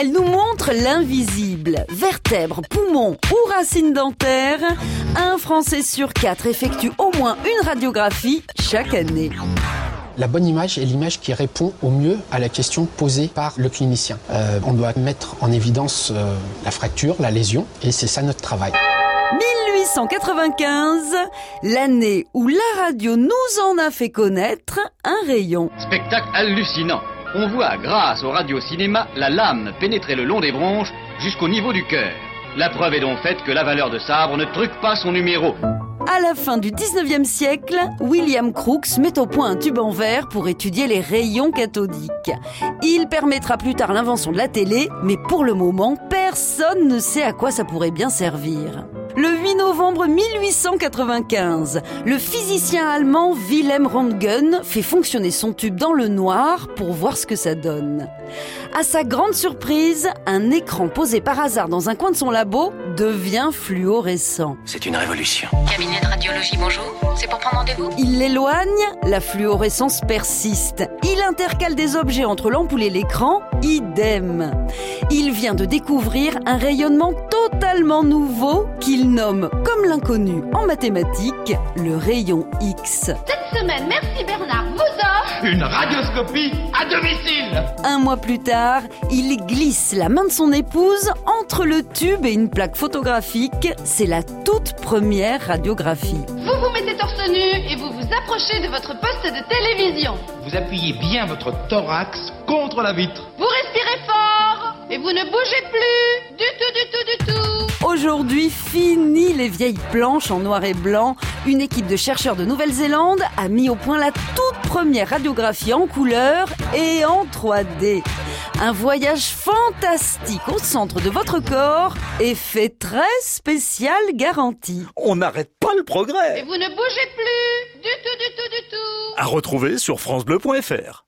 Elle nous montre l'invisible. Vertèbres, poumons ou racines dentaires, un Français sur quatre effectue au moins une radiographie chaque année. La bonne image est l'image qui répond au mieux à la question posée par le clinicien. Euh, on doit mettre en évidence euh, la fracture, la lésion, et c'est ça notre travail. 1895, l'année où la radio nous en a fait connaître un rayon. Spectacle hallucinant. On voit, grâce au radio-cinéma, la lame pénétrer le long des bronches jusqu'au niveau du cœur. La preuve est donc faite que la valeur de sabre ne truque pas son numéro. À la fin du 19e siècle, William Crookes met au point un tube en verre pour étudier les rayons cathodiques. Il permettra plus tard l'invention de la télé, mais pour le moment, personne ne sait à quoi ça pourrait bien servir. Le 8 novembre 1895, le physicien allemand Wilhelm Röntgen fait fonctionner son tube dans le noir pour voir ce que ça donne. À sa grande surprise, un écran posé par hasard dans un coin de son labo devient fluorescent. C'est une révolution. Cabinet de radiologie, bonjour. C'est pour prendre rendez-vous? Il l'éloigne, la fluorescence persiste. Il intercale des objets entre l'ampoule et l'écran, idem. Il vient de découvrir un rayonnement totalement nouveau qu'il nomme, comme l'inconnu en mathématiques, le rayon X. Cette semaine, merci Bernard, vous offre une radioscopie à domicile. Un mois plus tard, il glisse la main de son épouse entre le tube et une plaque photographique. C'est la toute première radiographie. Vous vous mettez torse nu et vous vous approchez de votre poste de télévision. Vous appuyez bien votre thorax contre la vitre. Vous et vous ne bougez plus du tout, du tout, du tout. Aujourd'hui, fini les vieilles planches en noir et blanc. Une équipe de chercheurs de Nouvelle-Zélande a mis au point la toute première radiographie en couleur et en 3D. Un voyage fantastique au centre de votre corps, effet très spécial garanti. On n'arrête pas le Et progrès. vous ne bougez plus du tout, du tout, du tout. À retrouver sur francebleu.fr.